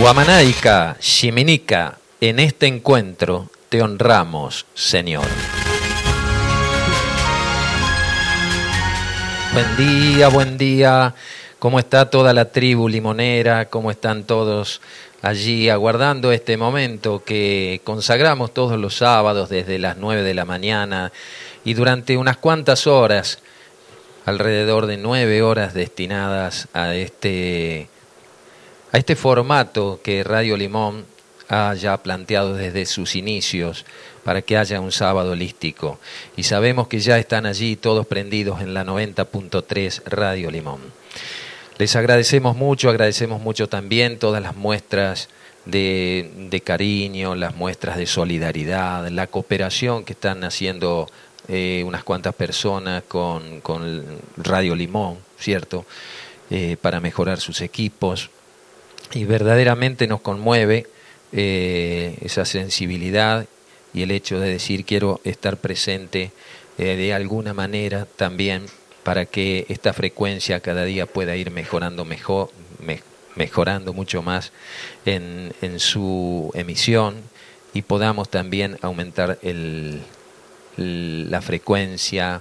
Guamanaica, Ximinica, en este encuentro te honramos, Señor. Buen día, buen día. ¿Cómo está toda la tribu limonera? ¿Cómo están todos allí aguardando este momento que consagramos todos los sábados desde las 9 de la mañana y durante unas cuantas horas, alrededor de nueve horas destinadas a este a este formato que Radio Limón ha ya planteado desde sus inicios para que haya un sábado holístico. Y sabemos que ya están allí todos prendidos en la 90.3 Radio Limón. Les agradecemos mucho, agradecemos mucho también todas las muestras de, de cariño, las muestras de solidaridad, la cooperación que están haciendo eh, unas cuantas personas con, con Radio Limón, ¿cierto? Eh, para mejorar sus equipos, y verdaderamente nos conmueve eh, esa sensibilidad y el hecho de decir quiero estar presente eh, de alguna manera también para que esta frecuencia cada día pueda ir mejorando mejor, mejorando mucho más en, en, su emisión y podamos también aumentar el, la frecuencia,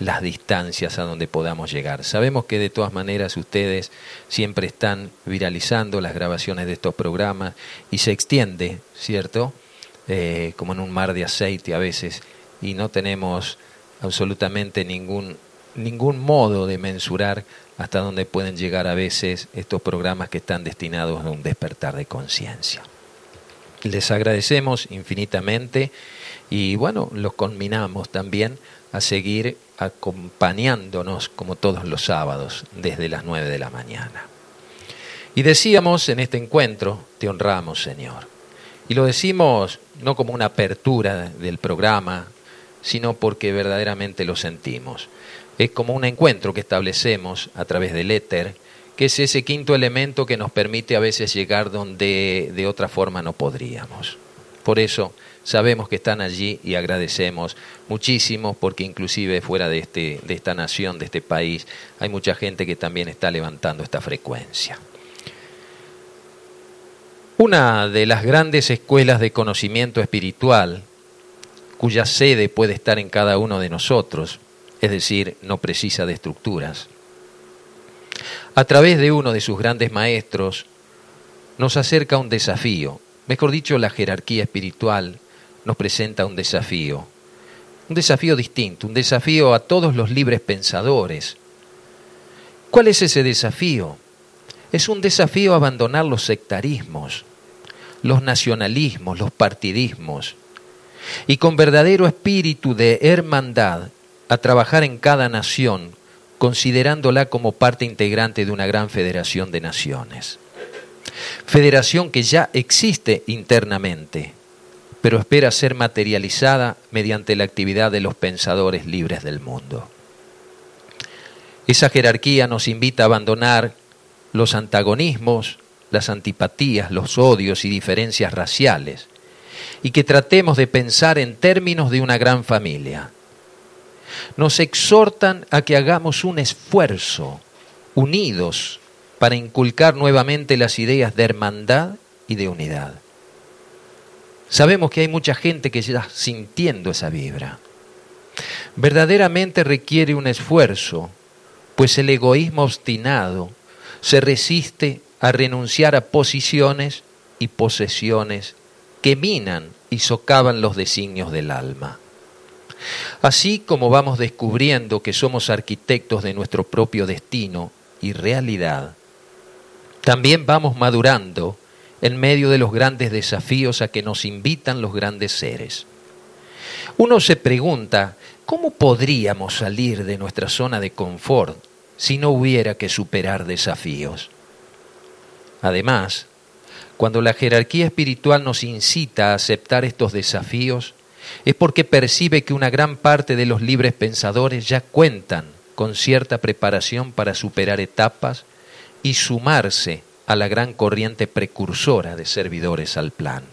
las distancias a donde podamos llegar. Sabemos que de todas maneras ustedes siempre están viralizando las grabaciones de estos programas y se extiende, ¿cierto? Eh, como en un mar de aceite a veces y no tenemos absolutamente ningún, ningún modo de mensurar hasta dónde pueden llegar a veces estos programas que están destinados a un despertar de conciencia. Les agradecemos infinitamente y bueno, los conminamos también a seguir acompañándonos como todos los sábados desde las nueve de la mañana. Y decíamos en este encuentro, te honramos Señor. Y lo decimos no como una apertura del programa, sino porque verdaderamente lo sentimos. Es como un encuentro que establecemos a través del éter, que es ese quinto elemento que nos permite a veces llegar donde de otra forma no podríamos. Por eso sabemos que están allí y agradecemos muchísimo porque inclusive fuera de, este, de esta nación, de este país, hay mucha gente que también está levantando esta frecuencia. Una de las grandes escuelas de conocimiento espiritual, cuya sede puede estar en cada uno de nosotros, es decir, no precisa de estructuras, a través de uno de sus grandes maestros, nos acerca un desafío, mejor dicho, la jerarquía espiritual nos presenta un desafío, un desafío distinto, un desafío a todos los libres pensadores. ¿Cuál es ese desafío? Es un desafío abandonar los sectarismos, los nacionalismos, los partidismos, y con verdadero espíritu de hermandad a trabajar en cada nación, considerándola como parte integrante de una gran federación de naciones. Federación que ya existe internamente, pero espera ser materializada mediante la actividad de los pensadores libres del mundo. Esa jerarquía nos invita a abandonar los antagonismos, las antipatías, los odios y diferencias raciales, y que tratemos de pensar en términos de una gran familia. Nos exhortan a que hagamos un esfuerzo, unidos, para inculcar nuevamente las ideas de hermandad y de unidad. Sabemos que hay mucha gente que está sintiendo esa vibra. Verdaderamente requiere un esfuerzo, pues el egoísmo obstinado se resiste a renunciar a posiciones y posesiones que minan y socavan los designios del alma. Así como vamos descubriendo que somos arquitectos de nuestro propio destino y realidad, también vamos madurando en medio de los grandes desafíos a que nos invitan los grandes seres. Uno se pregunta, ¿cómo podríamos salir de nuestra zona de confort si no hubiera que superar desafíos? Además, cuando la jerarquía espiritual nos incita a aceptar estos desafíos, es porque percibe que una gran parte de los libres pensadores ya cuentan con cierta preparación para superar etapas y sumarse a la gran corriente precursora de servidores al plan.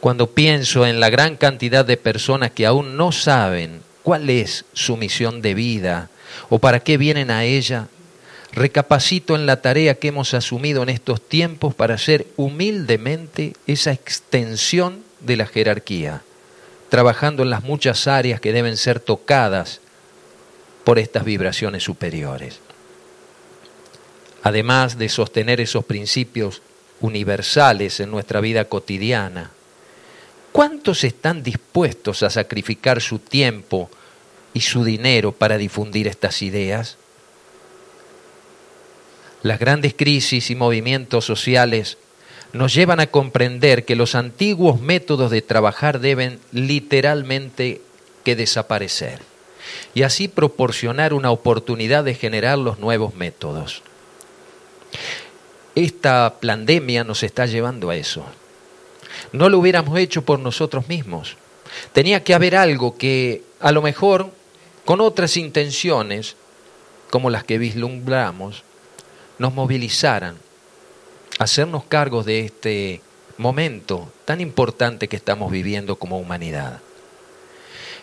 Cuando pienso en la gran cantidad de personas que aún no saben cuál es su misión de vida o para qué vienen a ella, recapacito en la tarea que hemos asumido en estos tiempos para ser humildemente esa extensión de la jerarquía, trabajando en las muchas áreas que deben ser tocadas por estas vibraciones superiores. Además de sostener esos principios universales en nuestra vida cotidiana, ¿cuántos están dispuestos a sacrificar su tiempo y su dinero para difundir estas ideas? Las grandes crisis y movimientos sociales nos llevan a comprender que los antiguos métodos de trabajar deben literalmente que desaparecer y así proporcionar una oportunidad de generar los nuevos métodos. Esta pandemia nos está llevando a eso. No lo hubiéramos hecho por nosotros mismos. Tenía que haber algo que a lo mejor con otras intenciones, como las que vislumbramos, nos movilizaran a hacernos cargos de este momento tan importante que estamos viviendo como humanidad.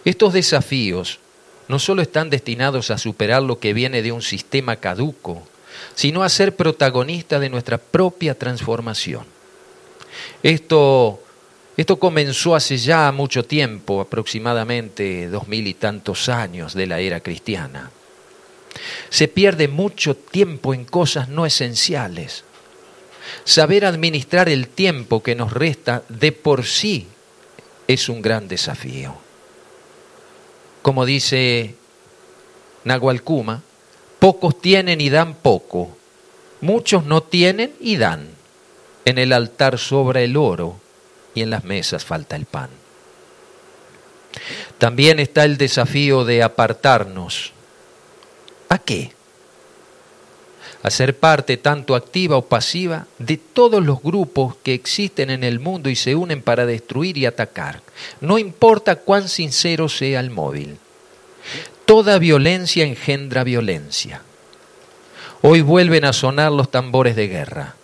Estos desafíos no solo están destinados a superar lo que viene de un sistema caduco, sino a ser protagonistas de nuestra propia transformación. Esto, esto comenzó hace ya mucho tiempo, aproximadamente dos mil y tantos años de la era cristiana. Se pierde mucho tiempo en cosas no esenciales. Saber administrar el tiempo que nos resta de por sí es un gran desafío. Como dice Nahualcuma, pocos tienen y dan poco, muchos no tienen y dan. En el altar sobra el oro y en las mesas falta el pan. También está el desafío de apartarnos. ¿A qué? A ser parte tanto activa o pasiva de todos los grupos que existen en el mundo y se unen para destruir y atacar. No importa cuán sincero sea el móvil. Toda violencia engendra violencia. Hoy vuelven a sonar los tambores de guerra,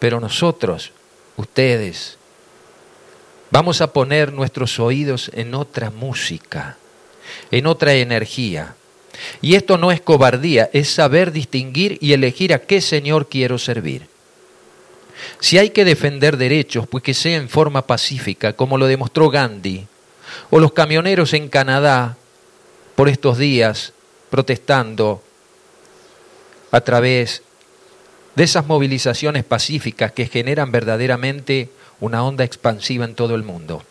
pero nosotros, ustedes, vamos a poner nuestros oídos en otra música, en otra energía. Y esto no es cobardía, es saber distinguir y elegir a qué Señor quiero servir. Si hay que defender derechos, pues que sea en forma pacífica, como lo demostró Gandhi, o los camioneros en Canadá, por estos días protestando a través de esas movilizaciones pacíficas que generan verdaderamente una onda expansiva en todo el mundo.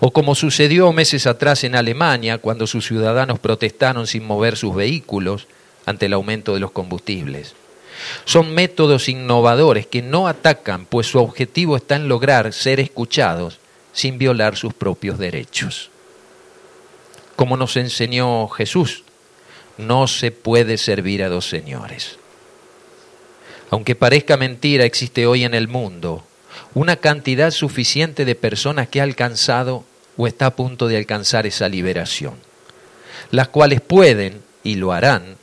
O como sucedió meses atrás en Alemania, cuando sus ciudadanos protestaron sin mover sus vehículos ante el aumento de los combustibles. Son métodos innovadores que no atacan, pues su objetivo está en lograr ser escuchados sin violar sus propios derechos como nos enseñó Jesús, no se puede servir a dos señores. Aunque parezca mentira, existe hoy en el mundo una cantidad suficiente de personas que ha alcanzado o está a punto de alcanzar esa liberación, las cuales pueden, y lo harán,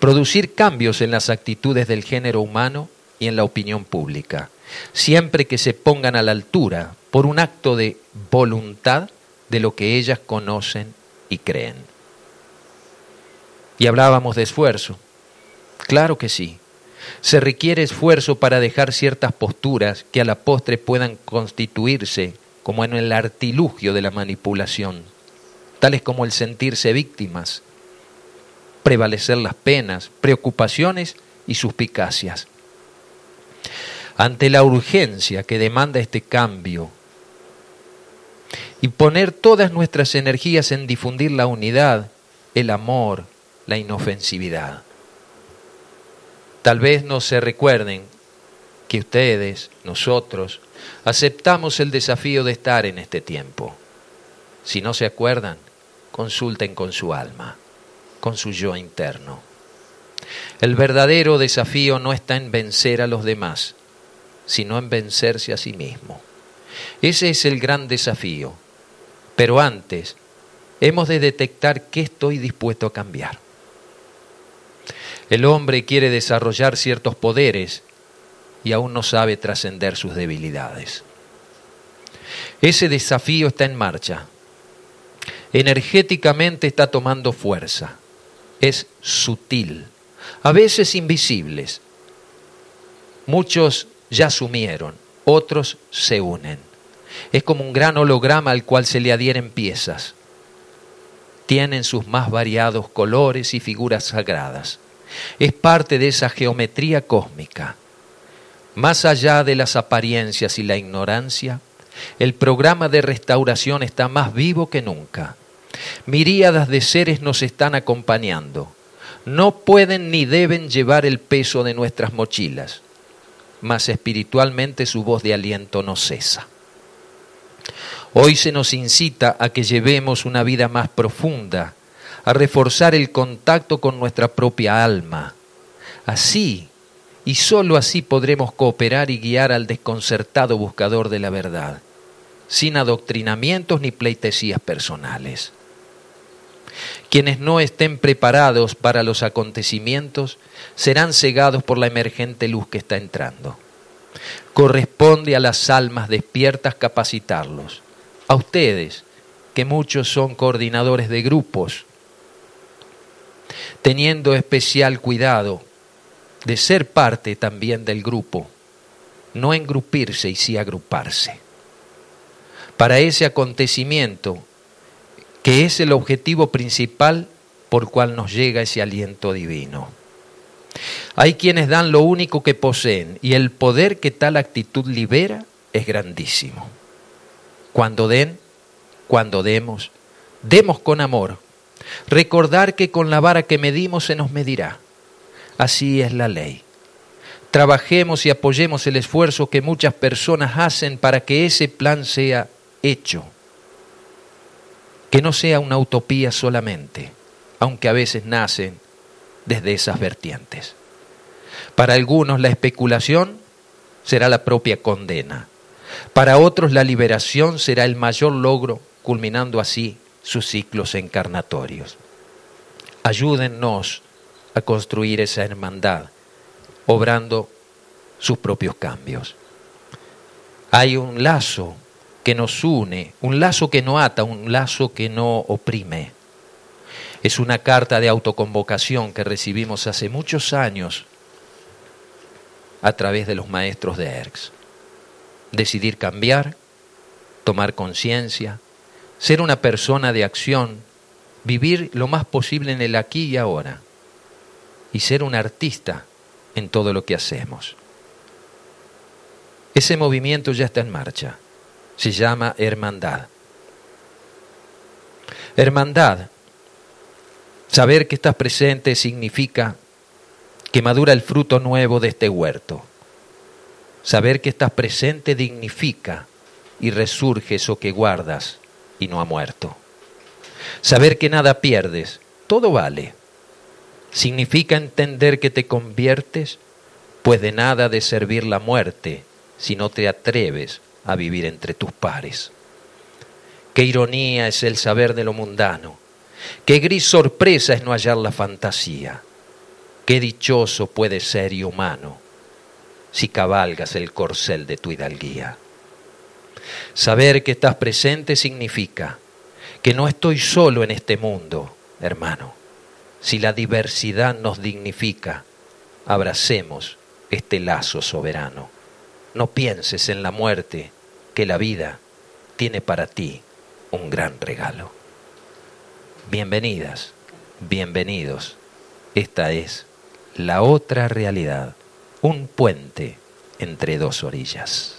producir cambios en las actitudes del género humano y en la opinión pública, siempre que se pongan a la altura por un acto de voluntad de lo que ellas conocen y creen. Y hablábamos de esfuerzo. Claro que sí. Se requiere esfuerzo para dejar ciertas posturas que a la postre puedan constituirse como en el artilugio de la manipulación, tales como el sentirse víctimas, prevalecer las penas, preocupaciones y suspicacias. Ante la urgencia que demanda este cambio y poner todas nuestras energías en difundir la unidad, el amor, la inofensividad. Tal vez no se recuerden que ustedes, nosotros, aceptamos el desafío de estar en este tiempo. Si no se acuerdan, consulten con su alma, con su yo interno. El verdadero desafío no está en vencer a los demás, sino en vencerse a sí mismo. Ese es el gran desafío pero antes, hemos de detectar qué estoy dispuesto a cambiar. El hombre quiere desarrollar ciertos poderes y aún no sabe trascender sus debilidades. Ese desafío está en marcha. Energéticamente está tomando fuerza. Es sutil, a veces invisibles. Muchos ya sumieron, otros se unen. Es como un gran holograma al cual se le adhieren piezas. Tienen sus más variados colores y figuras sagradas. Es parte de esa geometría cósmica. Más allá de las apariencias y la ignorancia, el programa de restauración está más vivo que nunca. Miríadas de seres nos están acompañando. No pueden ni deben llevar el peso de nuestras mochilas, mas espiritualmente su voz de aliento no cesa. Hoy se nos incita a que llevemos una vida más profunda, a reforzar el contacto con nuestra propia alma. Así, y sólo así podremos cooperar y guiar al desconcertado buscador de la verdad, sin adoctrinamientos ni pleitesías personales. Quienes no estén preparados para los acontecimientos serán cegados por la emergente luz que está entrando. Corresponde a las almas despiertas capacitarlos a ustedes, que muchos son coordinadores de grupos, teniendo especial cuidado de ser parte también del grupo, no engrupirse y sí agruparse. Para ese acontecimiento, que es el objetivo principal por cual nos llega ese aliento divino. Hay quienes dan lo único que poseen y el poder que tal actitud libera es grandísimo. Cuando den, cuando demos, demos con amor. Recordar que con la vara que medimos se nos medirá. Así es la ley. Trabajemos y apoyemos el esfuerzo que muchas personas hacen para que ese plan sea hecho. Que no sea una utopía solamente, aunque a veces nacen desde esas vertientes. Para algunos la especulación será la propia condena. Para otros la liberación será el mayor logro, culminando así sus ciclos encarnatorios. Ayúdennos a construir esa hermandad, obrando sus propios cambios. Hay un lazo que nos une, un lazo que no ata, un lazo que no oprime. Es una carta de autoconvocación que recibimos hace muchos años a través de los maestros de ERX decidir cambiar, tomar conciencia, ser una persona de acción, vivir lo más posible en el aquí y ahora y ser un artista en todo lo que hacemos. Ese movimiento ya está en marcha. Se llama hermandad. Hermandad, saber que estás presente significa que madura el fruto nuevo de este huerto. Saber que estás presente dignifica y resurge eso que guardas y no ha muerto. Saber que nada pierdes, todo vale. Significa entender que te conviertes, pues de nada de servir la muerte si no te atreves a vivir entre tus pares. Qué ironía es el saber de lo mundano, qué gris sorpresa es no hallar la fantasía, qué dichoso puede ser y humano si cabalgas el corcel de tu hidalguía. Saber que estás presente significa que no estoy solo en este mundo, hermano. Si la diversidad nos dignifica, abracemos este lazo soberano. No pienses en la muerte, que la vida tiene para ti un gran regalo. Bienvenidas, bienvenidos. Esta es la otra realidad un puente entre dos orillas.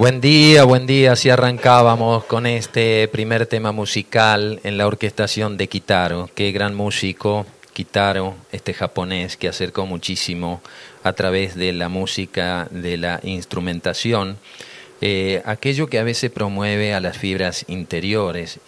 Buen día, buen día. Así arrancábamos con este primer tema musical en la orquestación de Kitaro. Qué gran músico, Kitaro, este japonés que acercó muchísimo a través de la música, de la instrumentación, eh, aquello que a veces promueve a las fibras interiores